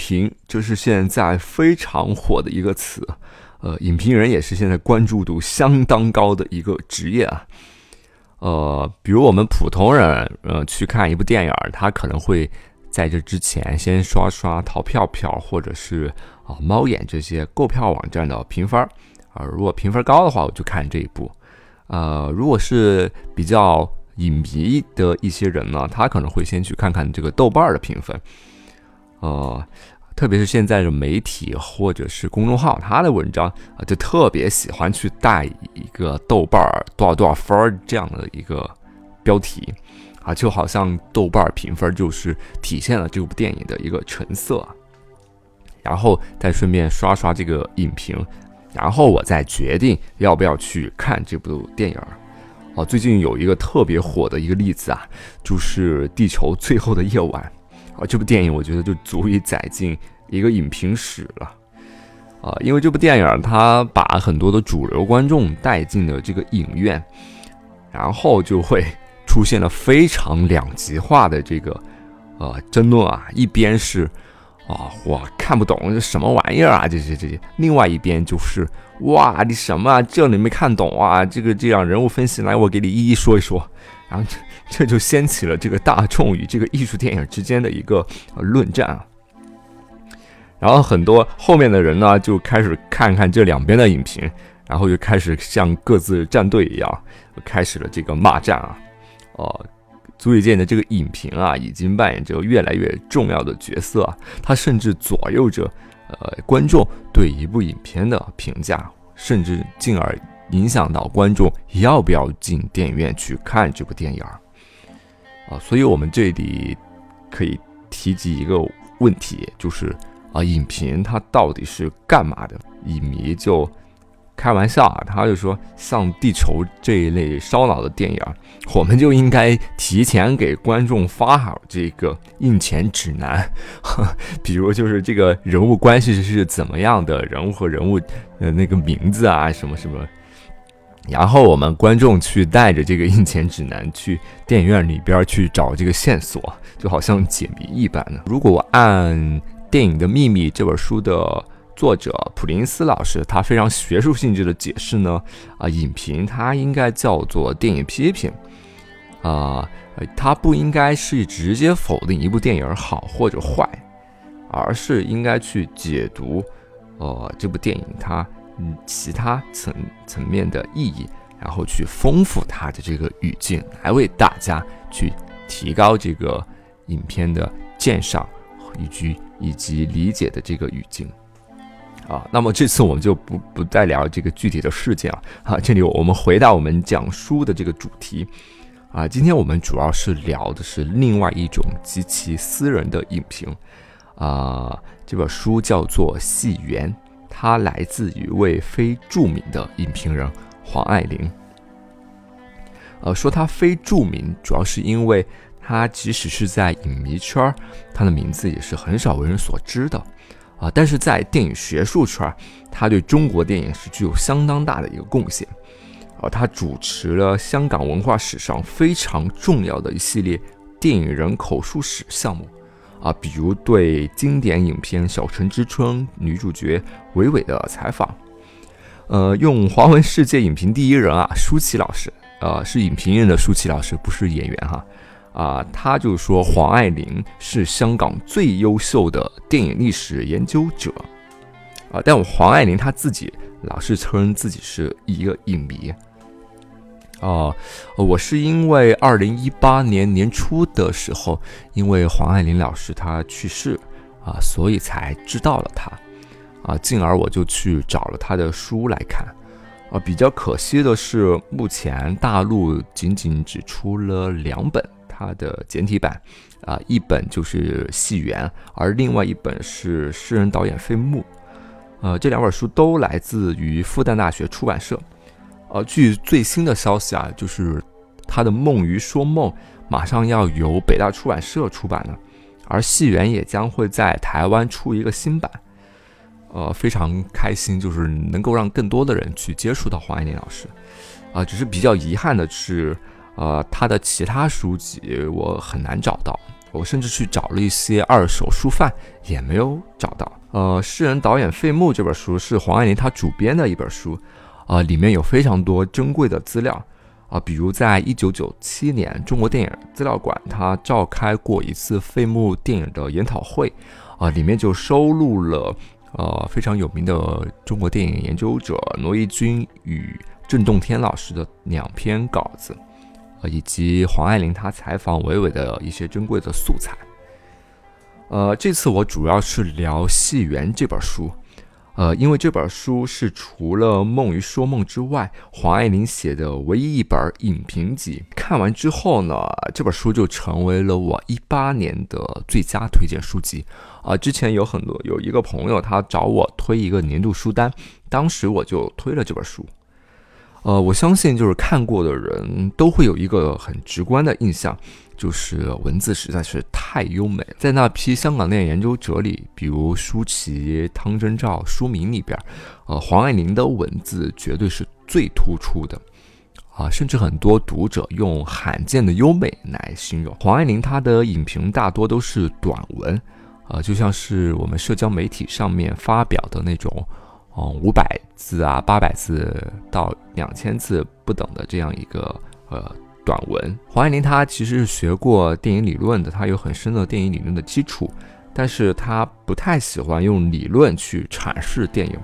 评就是现在非常火的一个词，呃，影评人也是现在关注度相当高的一个职业啊。呃，比如我们普通人，呃，去看一部电影，他可能会在这之前先刷刷淘票票，或者是啊猫眼这些购票网站的评分啊，如果评分高的话，我就看这一部。呃，如果是比较影迷的一些人呢，他可能会先去看看这个豆瓣的评分。呃，特别是现在的媒体或者是公众号，他的文章啊，就特别喜欢去带一个豆瓣儿多少多少分儿这样的一个标题啊，就好像豆瓣儿评分就是体现了这部电影的一个成色，然后再顺便刷刷这个影评，然后我再决定要不要去看这部电影。哦，最近有一个特别火的一个例子啊，就是《地球最后的夜晚》。啊，这部电影我觉得就足以载进一个影评史了，啊，因为这部电影它把很多的主流观众带进了这个影院，然后就会出现了非常两极化的这个呃争论啊，一边是啊我看不懂这什么玩意儿啊，这些这些，另外一边就是哇你什么啊这你没看懂啊，这个这样人物分析来我给你一一说一说，然后。这就掀起了这个大众与这个艺术电影之间的一个论战啊，然后很多后面的人呢就开始看看这两边的影评，然后就开始像各自战队一样，开始了这个骂战啊，哦，足以见的这个影评啊已经扮演着越来越重要的角色，它甚至左右着呃观众对一部影片的评价，甚至进而影响到观众要不要进电影院去看这部电影儿。啊，所以我们这里可以提及一个问题，就是啊，影评它到底是干嘛的？影迷就开玩笑啊，他就说，像《地球》这一类烧脑的电影，我们就应该提前给观众发好这个印钱指南，比如就是这个人物关系是怎么样的，人物和人物呃那个名字啊，什么什么。然后我们观众去带着这个印钱指南去电影院里边去找这个线索，就好像解谜一般的。如果按《电影的秘密》这本书的作者普林斯老师他非常学术性质的解释呢，啊，影评它应该叫做电影批评，啊，它不应该是直接否定一部电影好或者坏，而是应该去解读，呃，这部电影它。嗯，其他层层面的意义，然后去丰富它的这个语境，来为大家去提高这个影片的鉴赏以及以及理解的这个语境啊。那么这次我们就不不再聊这个具体的事件了啊。这里我们回到我们讲书的这个主题啊。今天我们主要是聊的是另外一种极其私人的影评啊。这本书叫做《戏缘》。它来自一位非著名的影评人黄爱玲。呃，说他非著名，主要是因为他即使是在影迷圈他的名字也是很少为人所知的啊。但是在电影学术圈他对中国电影是具有相当大的一个贡献。啊他主持了香港文化史上非常重要的一系列电影人口述史项目。啊，比如对经典影片《小城之春》女主角韦伟的采访，呃，用华文世界影评第一人啊，舒淇老师，呃，是影评人的舒淇老师，不是演员哈，啊，他就说黄爱玲是香港最优秀的电影历史研究者，啊，但我黄爱玲她自己老是承认自己是一个影迷，哦，我是因为二零一八年年初的时候，因为黄爱玲老师她去世啊，所以才知道了她啊，进而我就去找了她的书来看啊。比较可惜的是，目前大陆仅仅只出了两本她的简体版啊，一本就是《戏园》，而另外一本是诗人导演费穆。呃，这两本书都来自于复旦大学出版社。呃，据最新的消息啊，就是他的《梦鱼说梦》马上要由北大出版社出版了，而《戏园》也将会在台湾出一个新版。呃，非常开心，就是能够让更多的人去接触到黄爱玲老师。啊，只是比较遗憾的是，呃，他的其他书籍我很难找到，我甚至去找了一些二手书贩，也没有找到。呃，诗人导演费穆这本书是黄爱玲她主编的一本书。啊，里面有非常多珍贵的资料啊，比如在一九九七年，中国电影资料馆它召开过一次费穆电影的研讨会，啊，里面就收录了呃非常有名的中国电影研究者罗毅军与郑洞天老师的两篇稿子，呃，以及黄爱玲她采访韦伟的一些珍贵的素材。呃，这次我主要是聊《戏园》这本书。呃，因为这本书是除了《梦与说梦》之外，黄爱玲写的唯一一本影评集。看完之后呢，这本书就成为了我一八年的最佳推荐书籍。啊，之前有很多有一个朋友他找我推一个年度书单，当时我就推了这本书。呃，我相信就是看过的人都会有一个很直观的印象。就是文字实在是太优美，在那批香港电影研究者里，比如舒淇、汤真照、舒明里边，呃，黄爱玲的文字绝对是最突出的，啊，甚至很多读者用罕见的优美来形容黄爱玲。她的影评大多都是短文，啊，就像是我们社交媒体上面发表的那种，嗯，五百字啊、八百字到两千字不等的这样一个，呃。短文，黄爱玲她其实是学过电影理论的，她有很深的电影理论的基础，但是她不太喜欢用理论去阐释电影，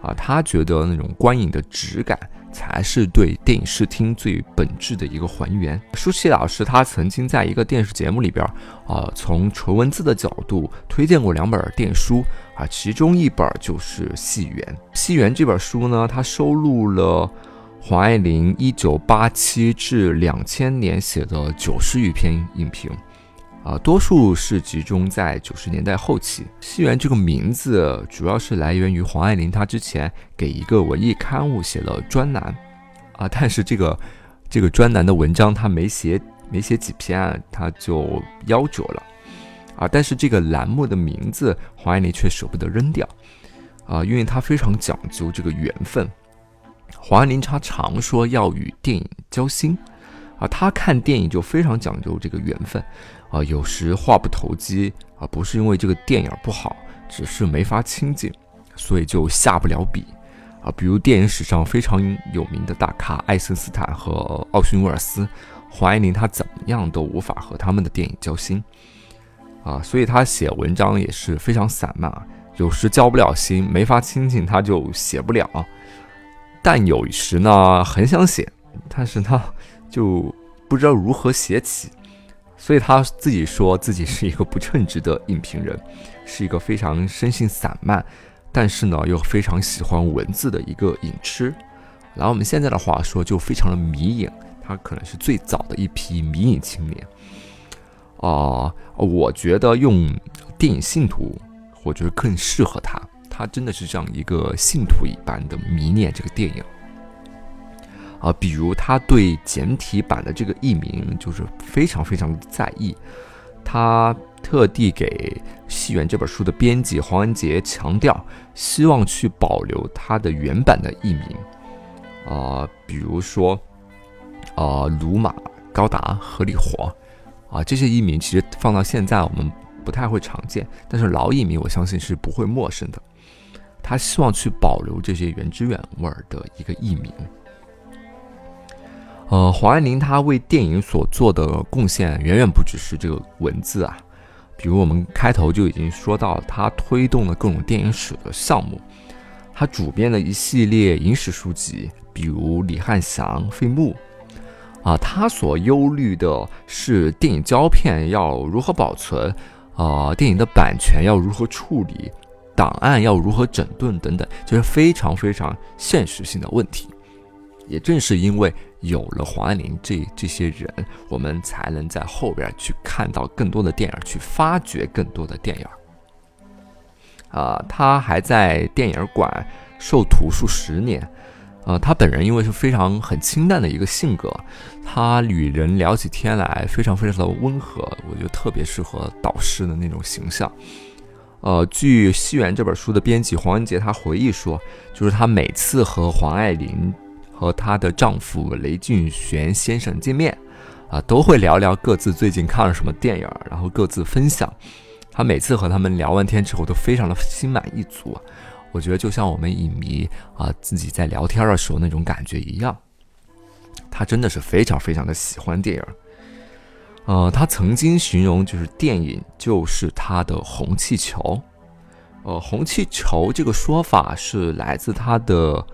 啊，她觉得那种观影的质感才是对电影视听最本质的一个还原。舒淇老师他曾经在一个电视节目里边，啊，从纯文字的角度推荐过两本电书，啊，其中一本就是《戏园》。《戏园》这本书呢，它收录了。黄爱玲一九八七至两千年写的九十余篇影评，啊，多数是集中在九十年代后期。西园这个名字主要是来源于黄爱玲她之前给一个文艺刊物写了专栏，啊，但是这个这个专栏的文章她没写没写几篇，她就夭折了，啊，但是这个栏目的名字黄爱玲却舍不得扔掉，啊，因为她非常讲究这个缘分。黄爱玲她常说要与电影交心，啊，他看电影就非常讲究这个缘分，啊，有时话不投机，啊，不是因为这个电影不好，只是没法亲近，所以就下不了笔，啊，比如电影史上非常有名的大咖爱森斯坦和奥逊威尔斯，黄爱玲她怎么样都无法和他们的电影交心，啊，所以他写文章也是非常散漫啊，有时交不了心，没法亲近，他就写不了。但有时呢，很想写，但是呢，就不知道如何写起，所以他自己说自己是一个不称职的影评人，是一个非常生性散漫，但是呢又非常喜欢文字的一个影痴。然后我们现在的话说，就非常的迷影，他可能是最早的一批迷影青年。啊，我觉得用电影信徒，我觉得更适合他。他真的是这样一个信徒一般的迷恋这个电影。啊，比如他对简体版的这个译名就是非常非常的在意，他特地给《戏园》这本书的编辑黄文杰强调，希望去保留它的原版的译名。啊，比如说啊，鲁马、高达、合理活啊，这些译名其实放到现在我们不太会常见，但是老译名我相信是不会陌生的。他希望去保留这些原汁原味儿的一个译名。呃，黄爱玲她为电影所做的贡献远远不只是这个文字啊，比如我们开头就已经说到，她推动了各种电影史的项目，她主编的一系列影史书籍，比如李翰祥、费穆啊，他所忧虑的是电影胶片要如何保存，啊，电影的版权要如何处理，档案要如何整顿等等，就是非常非常现实性的问题。也正是因为有了黄爱玲这这些人，我们才能在后边去看到更多的电影，去发掘更多的电影。啊，他还在电影馆授徒数十年。呃，他本人因为是非常很清淡的一个性格，他与人聊起天来非常非常的温和，我觉得特别适合导师的那种形象。呃，据《西园》这本书的编辑黄文杰他回忆说，就是他每次和黄爱玲。和她的丈夫雷俊玄先生见面，啊，都会聊聊各自最近看了什么电影，然后各自分享。他每次和他们聊完天之后，都非常的心满意足。我觉得就像我们影迷啊自己在聊天的时候那种感觉一样。他真的是非常非常的喜欢电影。呃，他曾经形容就是电影就是他的红气球。呃，红气球这个说法是来自他的。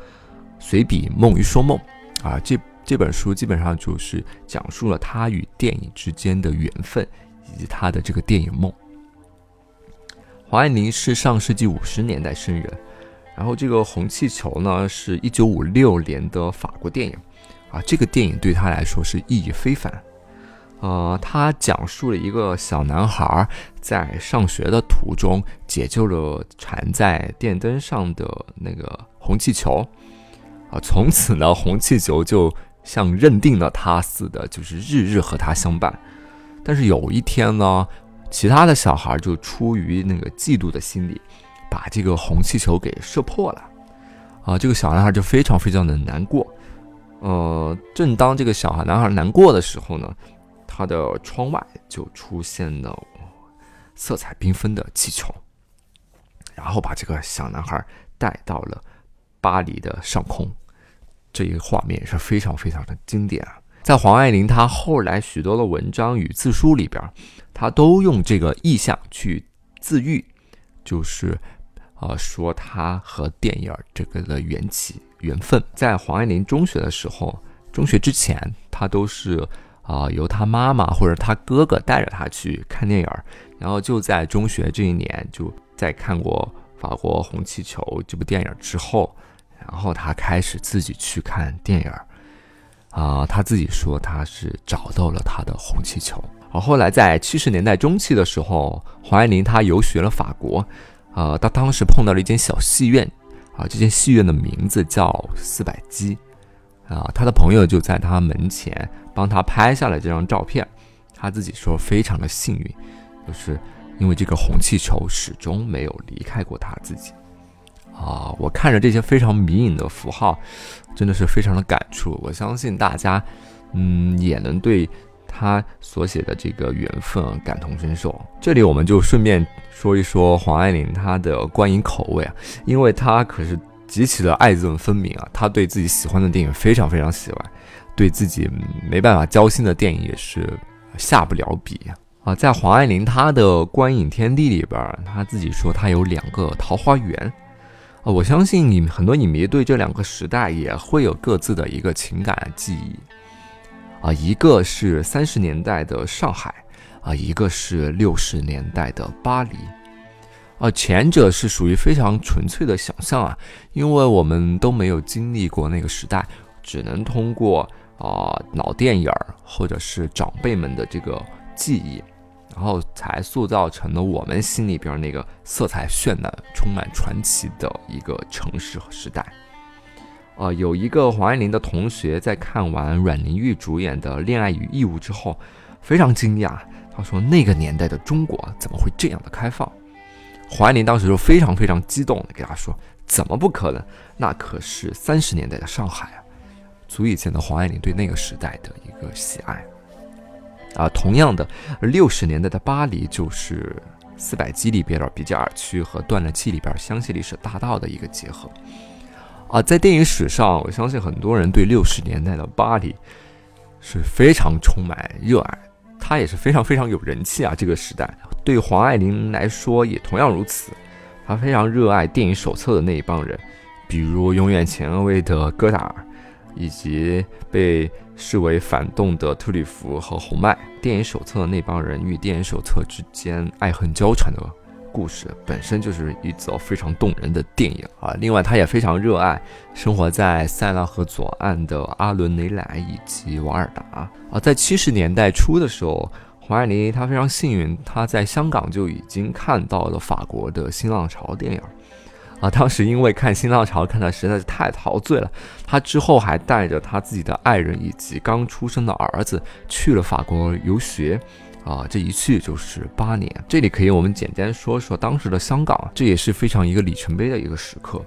随笔《梦与说梦》，啊，这这本书基本上就是讲述了他与电影之间的缘分，以及他的这个电影梦。黄爱玲是上世纪五十年代生人，然后这个《红气球》呢是一九五六年的法国电影，啊，这个电影对他来说是意义非凡。呃，他讲述了一个小男孩在上学的途中解救了缠在电灯上的那个红气球。啊，从此呢，红气球就像认定了他似的，就是日日和他相伴。但是有一天呢，其他的小孩就出于那个嫉妒的心理，把这个红气球给射破了。啊，这个小男孩就非常非常的难过。呃，正当这个小孩男孩难过的时候呢，他的窗外就出现了色彩缤纷的气球，然后把这个小男孩带到了巴黎的上空。这一画面是非常非常的经典啊！在黄爱玲她后来许多的文章与自书里边，她都用这个意象去自喻，就是啊说她和电影这个的缘起缘分。在黄爱玲中学的时候，中学之前，她都是啊由他妈妈或者他哥哥带着他去看电影，然后就在中学这一年，就在看过《法国红气球》这部电影之后。然后他开始自己去看电影啊，他自己说他是找到了他的红气球。而后来在七十年代中期的时候，黄爱玲她游学了法国，啊，她当时碰到了一间小戏院，啊，这间戏院的名字叫四百基，啊，他的朋友就在他门前帮他拍下了这张照片，他自己说非常的幸运，就是因为这个红气球始终没有离开过他自己。啊，我看着这些非常迷影的符号，真的是非常的感触。我相信大家，嗯，也能对他所写的这个缘分感同身受。这里我们就顺便说一说黄爱玲她的观影口味啊，因为她可是极其的爱憎分明啊。她对自己喜欢的电影非常非常喜欢，对自己没办法交心的电影也是下不了笔啊。在黄爱玲她的观影天地里边，她自己说她有两个桃花源。啊，我相信你很多影迷对这两个时代也会有各自的一个情感记忆。啊，一个是三十年代的上海，啊，一个是六十年代的巴黎。啊，前者是属于非常纯粹的想象啊，因为我们都没有经历过那个时代，只能通过啊老电影儿或者是长辈们的这个记忆。然后才塑造成了我们心里边那个色彩绚烂、充满传奇的一个城市和时代。啊，有一个黄爱玲的同学在看完阮玲玉主演的《恋爱与义务》之后，非常惊讶。他说：“那个年代的中国怎么会这样的开放？”黄爱玲当时就非常非常激动给他说：“怎么不可能？那可是三十年代的上海啊！”足以见得黄爱玲对那个时代的一个喜爱。啊，同样的，六十年代的巴黎就是四百基里边的比加尔区和断了气里边香榭丽舍大道的一个结合。啊，在电影史上，我相信很多人对六十年代的巴黎是非常充满热爱，它也是非常非常有人气啊。这个时代对黄爱玲来说也同样如此，她非常热爱电影手册的那一帮人，比如永远前卫的戈达尔，以及被视为反动的特里弗和红麦。电影手册的那帮人与电影手册之间爱恨交缠的故事，本身就是一则非常动人的电影啊。另外，他也非常热爱生活在塞纳河左岸的阿伦·雷莱以及瓦尔达啊。在七十年代初的时候。黄爱玲，她非常幸运，她在香港就已经看到了法国的新浪潮电影，啊，当时因为看新浪潮看的实在是太陶醉了，他之后还带着他自己的爱人以及刚出生的儿子去了法国游学，啊，这一去就是八年。这里可以我们简单说说当时的香港，这也是非常一个里程碑的一个时刻。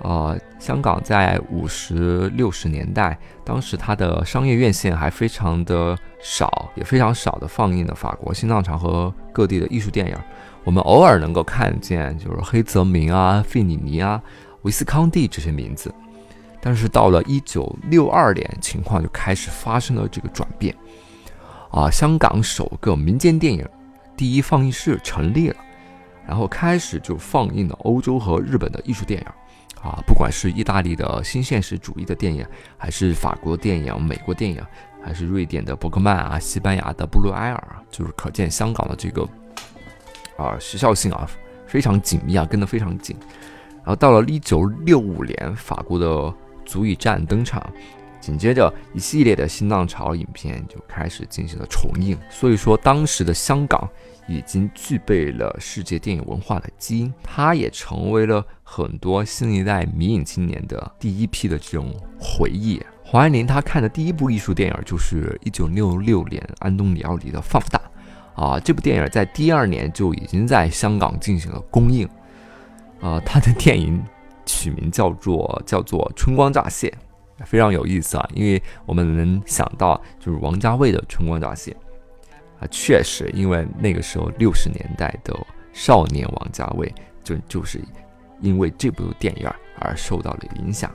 呃，香港在五十六十年代，当时它的商业院线还非常的少，也非常少的放映了法国新浪潮和各地的艺术电影。我们偶尔能够看见，就是黑泽明啊、费里尼啊、维斯康蒂这些名字。但是到了一九六二年，情况就开始发生了这个转变。啊，香港首个民间电影第一放映室成立了，然后开始就放映了欧洲和日本的艺术电影。啊，不管是意大利的新现实主义的电影，还是法国电影、美国电影，还是瑞典的伯格曼啊、西班牙的布鲁埃尔，就是可见香港的这个啊时效性啊非常紧密啊，跟得非常紧。然后到了一九六五年，法国的《足以战》登场，紧接着一系列的新浪潮影片就开始进行了重映。所以说，当时的香港。已经具备了世界电影文化的基因，它也成为了很多新一代迷影青年的第一批的这种回忆。黄爱玲她看的第一部艺术电影就是一九六六年安东尼奥尼的《放大》，啊，这部电影在第二年就已经在香港进行了公映，啊，他的电影取名叫做叫做《春光乍泄》，非常有意思啊，因为我们能想到就是王家卫的《春光乍泄》。啊，确实，因为那个时候六十年代的少年王家卫就就是因为这部电影而受到了影响，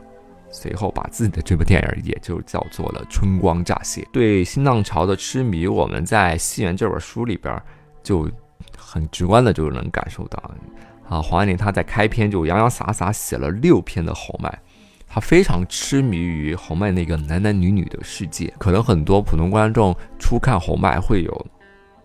随后把自己的这部电影也就叫做了《春光乍泄》。对新浪潮的痴迷，我们在《西园》这本书里边就很直观的就能感受到。啊，黄爱玲她在开篇就洋洋洒洒写了六篇的侯麦。他非常痴迷于侯麦那个男男女女的世界，可能很多普通观众初看侯麦会有，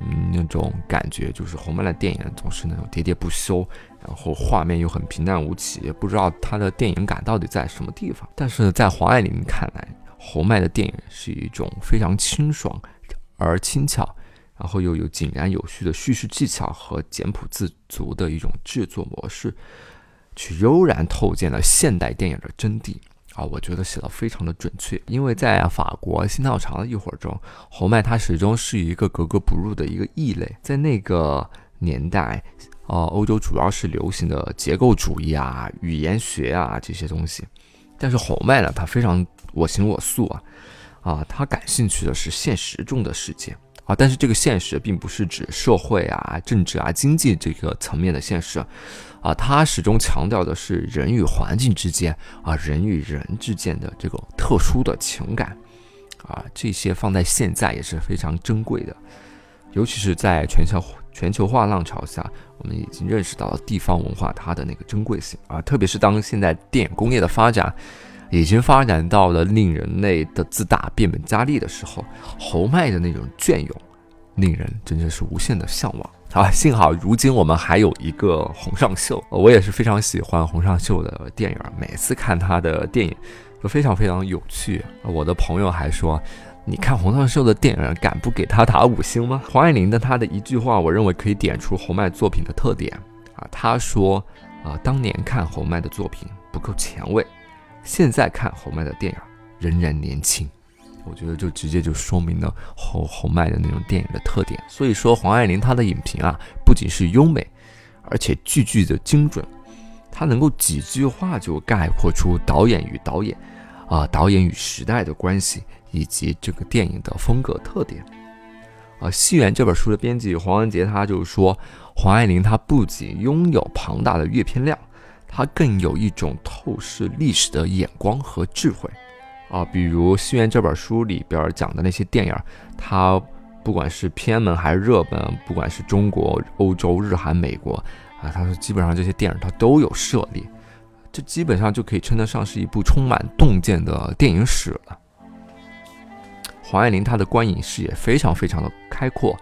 嗯，那种感觉，就是侯麦的电影总是那种喋喋不休，然后画面又很平淡无奇，不知道他的电影感到底在什么地方。但是在黄爱玲看来，侯麦的电影是一种非常清爽而轻巧，然后又有井然有序的叙事技巧和简朴自足的一种制作模式。去悠然透见了现代电影的真谛啊！我觉得写的非常的准确，因为在法国新浪潮的一会儿中，侯麦他始终是一个格格不入的一个异类。在那个年代，呃，欧洲主要是流行的结构主义啊、语言学啊这些东西，但是侯麦呢，他非常我行我素啊，啊，他感兴趣的是现实中的世界。啊，但是这个现实并不是指社会啊、政治啊、经济这个层面的现实，啊，他始终强调的是人与环境之间啊、人与人之间的这个特殊的情感，啊，这些放在现在也是非常珍贵的，尤其是在全球全球化浪潮下，我们已经认识到了地方文化它的那个珍贵性啊，特别是当现在电影工业的发展。已经发展到了令人类的自大变本加厉的时候，侯麦的那种隽永，令人真的是无限的向往啊！幸好如今我们还有一个洪尚秀，我也是非常喜欢洪尚秀的电影，每次看他的电影都非常非常有趣。我的朋友还说，你看洪尚秀的电影，敢不给他打五星吗？黄爱玲的他的一句话，我认为可以点出侯麦作品的特点啊。他说啊，当年看侯麦的作品不够前卫。现在看侯麦的电影仍然年轻，我觉得就直接就说明了侯侯麦的那种电影的特点。所以说黄爱玲她的影评啊，不仅是优美，而且句句的精准，她能够几句话就概括出导演与导演，啊导演与时代的关系，以及这个电影的风格特点。啊，《戏园》这本书的编辑黄文杰他就说，黄爱玲她不仅拥有庞大的阅片量。她更有一种透视历史的眼光和智慧，啊，比如《西园》这本书里边讲的那些电影，它不管是偏门还是热门，不管是中国、欧洲、日韩、美国，啊，他说基本上这些电影它都有涉猎，这基本上就可以称得上是一部充满洞见的电影史了。黄爱玲她的观影视野非常非常的开阔，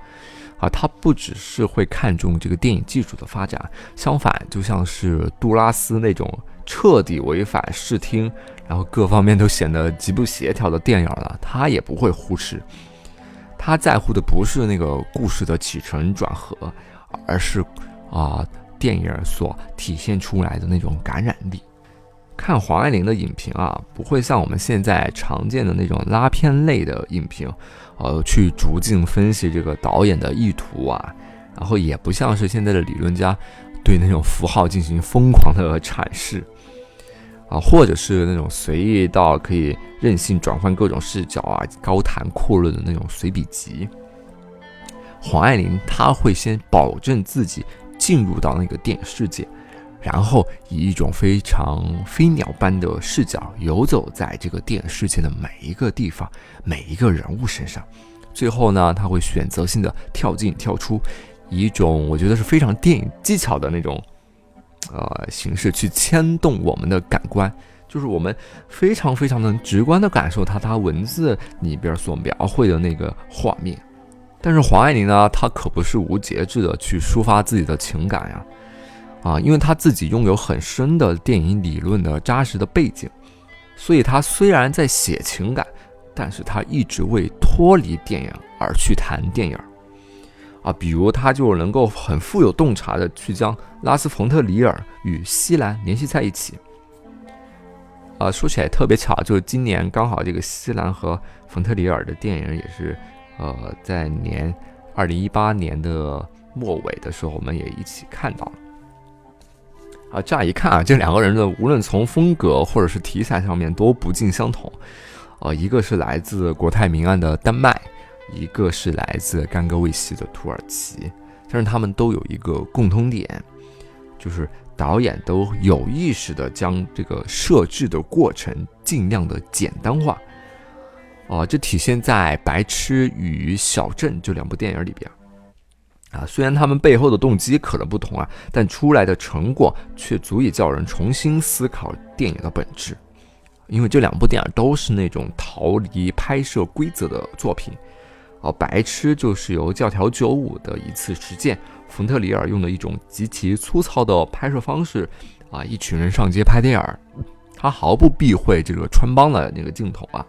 啊，她不只是会看重这个电影技术的发展，相反，就像是杜拉斯那种彻底违反视听，然后各方面都显得极不协调的电影了，她也不会忽视。她在乎的不是那个故事的起承转合，而是啊，电影所体现出来的那种感染力。看黄爱玲的影评啊，不会像我们现在常见的那种拉片类的影评，呃，去逐镜分析这个导演的意图啊，然后也不像是现在的理论家对那种符号进行疯狂的阐释，啊，或者是那种随意到可以任性转换各种视角啊，高谈阔论的那种随笔集。黄爱玲她会先保证自己进入到那个电影世界。然后以一种非常飞鸟般的视角游走在这个电影世界的每一个地方、每一个人物身上，最后呢，他会选择性的跳进跳出，以一种我觉得是非常电影技巧的那种呃形式去牵动我们的感官，就是我们非常非常能直观的感受他他文字里边所描绘的那个画面。但是黄爱玲呢，她可不是无节制的去抒发自己的情感呀。啊因为他自己拥有很深的电影理论的扎实的背景，所以他虽然在写情感，但是他一直未脱离电影而去谈电影。啊，比如他就能够很富有洞察的去将拉斯冯特里尔与西兰联系在一起。啊，说起来特别巧，就是今年刚好这个西兰和冯特里尔的电影也是，呃，在年二零一八年的末尾的时候，我们也一起看到了。啊，乍一看啊，这两个人的无论从风格或者是题材上面都不尽相同，呃，一个是来自国泰民安的丹麦，一个是来自甘戈卫西的土耳其，但是他们都有一个共通点，就是导演都有意识的将这个设置的过程尽量的简单化，哦，这体现在《白痴与小镇》这两部电影里边。啊，虽然他们背后的动机可能不同啊，但出来的成果却足以叫人重新思考电影的本质。因为这两部电影都是那种逃离拍摄规则的作品。哦，白痴就是由教条九五的一次实践，冯特里尔用的一种极其粗糙的拍摄方式，啊，一群人上街拍电影，他毫不避讳这个穿帮的那个镜头啊。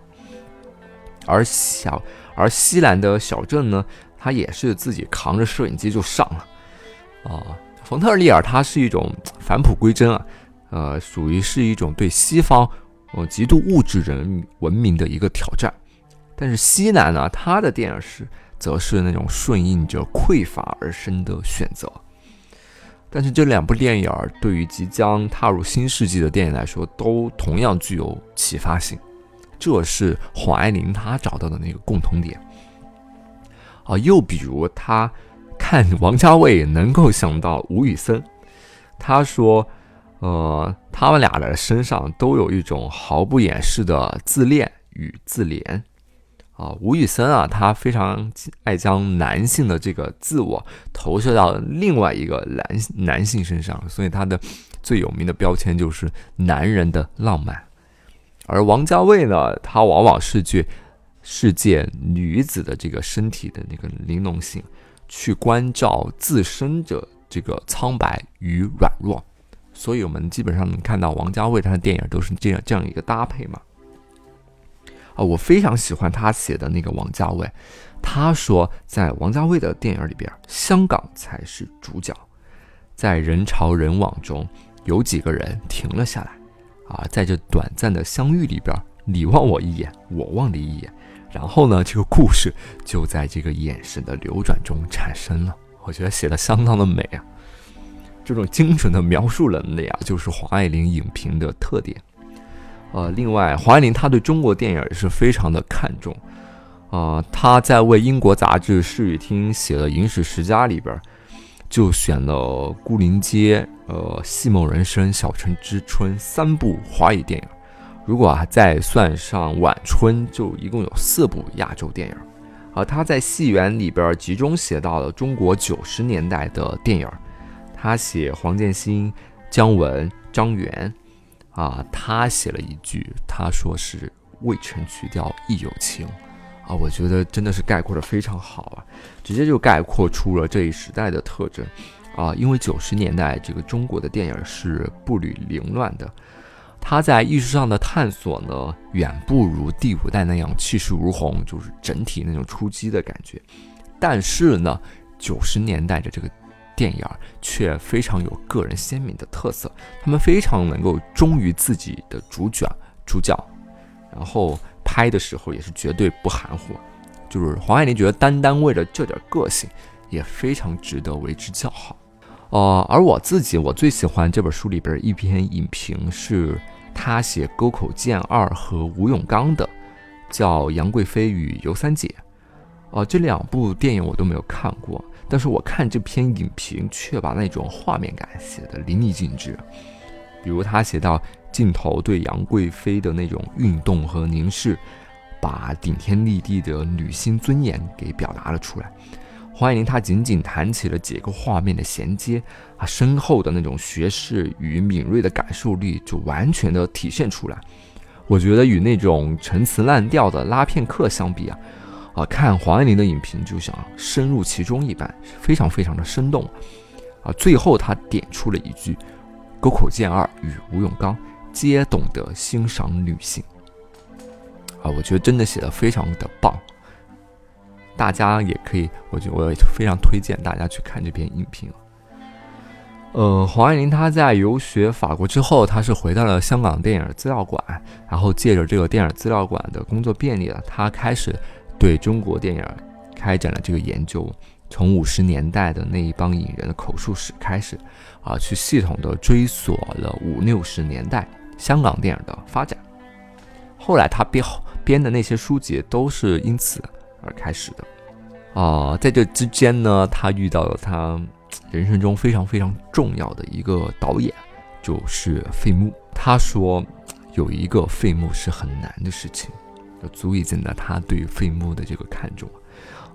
而小而西兰的小镇呢？他也是自己扛着摄影机就上了，啊，冯特利尔他是一种返璞归真啊，呃，属于是一种对西方呃极度物质人文明的一个挑战。但是西南呢，他的电影是则是那种顺应着匮乏而生的选择。但是这两部电影对于即将踏入新世纪的电影来说，都同样具有启发性。这是黄爱玲她找到的那个共同点。啊，又比如他看王家卫能够想到吴宇森，他说，呃，他们俩的身上都有一种毫不掩饰的自恋与自怜。啊，吴宇森啊，他非常爱将男性的这个自我投射到另外一个男男性身上，所以他的最有名的标签就是男人的浪漫。而王家卫呢，他往往是去。世界女子的这个身体的那个玲珑性，去关照自身的这个苍白与软弱，所以我们基本上能看到王家卫他的电影都是这样这样一个搭配嘛。啊，我非常喜欢他写的那个王家卫，他说在王家卫的电影里边，香港才是主角，在人潮人往中有几个人停了下来，啊，在这短暂的相遇里边，你望我一眼，我望你一眼。然后呢，这个故事就在这个眼神的流转中产生了。我觉得写的相当的美啊，这种精准的描述能力啊，就是黄爱玲影评的特点。呃，另外，黄爱玲她对中国电影也是非常的看重。啊，她在为英国杂志《视与听》写的《影史十佳》里边，就选了《孤林街》、呃，《戏梦人生》、《小城之春》三部华语电影。如果啊再算上晚春，就一共有四部亚洲电影。啊，他在戏园里边集中写到了中国九十年代的电影。他写黄建新、姜文、张元，啊，他写了一句，他说是“未成曲调亦有情”，啊，我觉得真的是概括的非常好啊，直接就概括出了这一时代的特征啊。因为九十年代这个中国的电影是步履凌乱的，他在艺术上的探索呢，远不如第五代那样气势如虹，就是整体那种出击的感觉。但是呢，九十年代的这个。电影却非常有个人鲜明的特色，他们非常能够忠于自己的主角主角，然后拍的时候也是绝对不含糊。就是黄爱玲觉得单单为了这点个性，也非常值得为之叫好。哦，而我自己我最喜欢这本书里边一篇影评，是他写沟口健二和吴永刚的，叫《杨贵妃与尤三姐》。哦，这两部电影我都没有看过。但是我看这篇影评，却把那种画面感写得淋漓尽致。比如他写到镜头对杨贵妃的那种运动和凝视，把顶天立地的女性尊严给表达了出来。黄爱玲她仅仅谈起了几个画面的衔接，啊，深厚的那种学识与敏锐的感受力就完全的体现出来。我觉得与那种陈词滥调的拉片客相比啊。啊，看黄爱玲的影评就想深入其中一般，非常非常的生动。啊，最后他点出了一句：“沟口健二与吴永刚皆懂得欣赏女性。”啊，我觉得真的写的非常的棒。大家也可以，我觉我也非常推荐大家去看这篇影评。呃，黄爱玲她在游学法国之后，她是回到了香港电影资料馆，然后借着这个电影资料馆的工作便利了，她开始。对中国电影开展了这个研究，从五十年代的那一帮影人的口述史开始，啊，去系统的追索了五六十年代香港电影的发展。后来他编编的那些书籍都是因此而开始的。啊，在这之间呢，他遇到了他人生中非常非常重要的一个导演，就是费穆。他说，有一个费穆是很难的事情。就足以见得他对费穆的这个看重，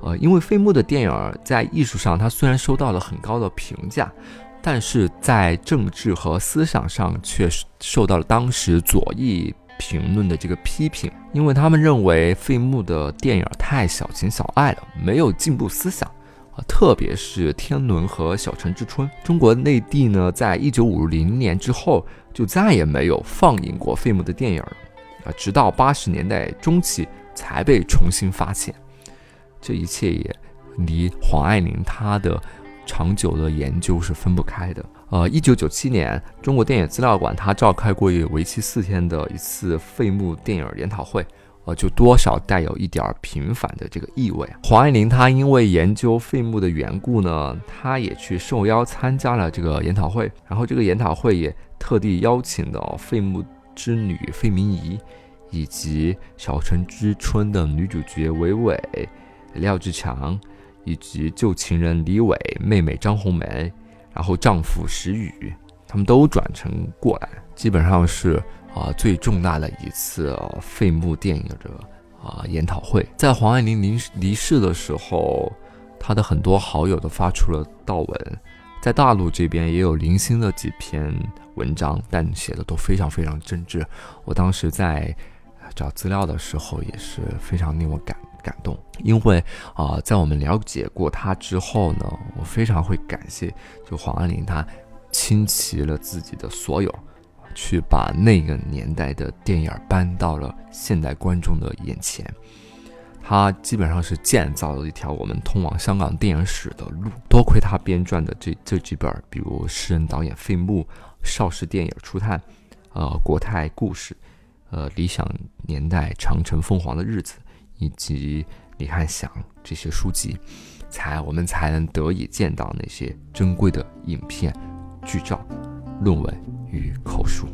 呃，因为费穆的电影在艺术上，他虽然受到了很高的评价，但是在政治和思想上却受到了当时左翼评论的这个批评，因为他们认为费穆的电影太小情小爱了，没有进步思想啊，特别是《天伦》和《小城之春》。中国内地呢，在一九五零年之后就再也没有放映过费穆的电影了。啊，直到八十年代中期才被重新发现，这一切也离黄爱玲她的长久的研究是分不开的。呃，一九九七年，中国电影资料馆它召开过为期四天的一次费穆电影研讨会，呃，就多少带有一点平反的这个意味。黄爱玲她因为研究费穆的缘故呢，她也去受邀参加了这个研讨会，然后这个研讨会也特地邀请了费穆。之女费明仪，以及《小城之春》的女主角韦伟、廖志强，以及旧情人李伟、妹妹张红梅，然后丈夫石宇，他们都转乘过来，基本上是啊最重大的一次费穆电影的啊研讨会。在黄爱玲离离世的时候，她的很多好友都发出了悼文。在大陆这边也有零星的几篇文章，但写的都非常非常真挚。我当时在找资料的时候也是非常令我感感动，因为啊，在我们了解过他之后呢，我非常会感谢就黄安玲，他倾其了自己的所有，去把那个年代的电影搬到了现代观众的眼前。他基本上是建造了一条我们通往香港电影史的路。多亏他编撰的这这几本，比如诗人导演费穆、邵氏电影初探、呃国泰故事、呃理想年代长城凤凰的日子，以及李翰祥这些书籍才我们才能得以见到那些珍贵的影片剧照论文与口述。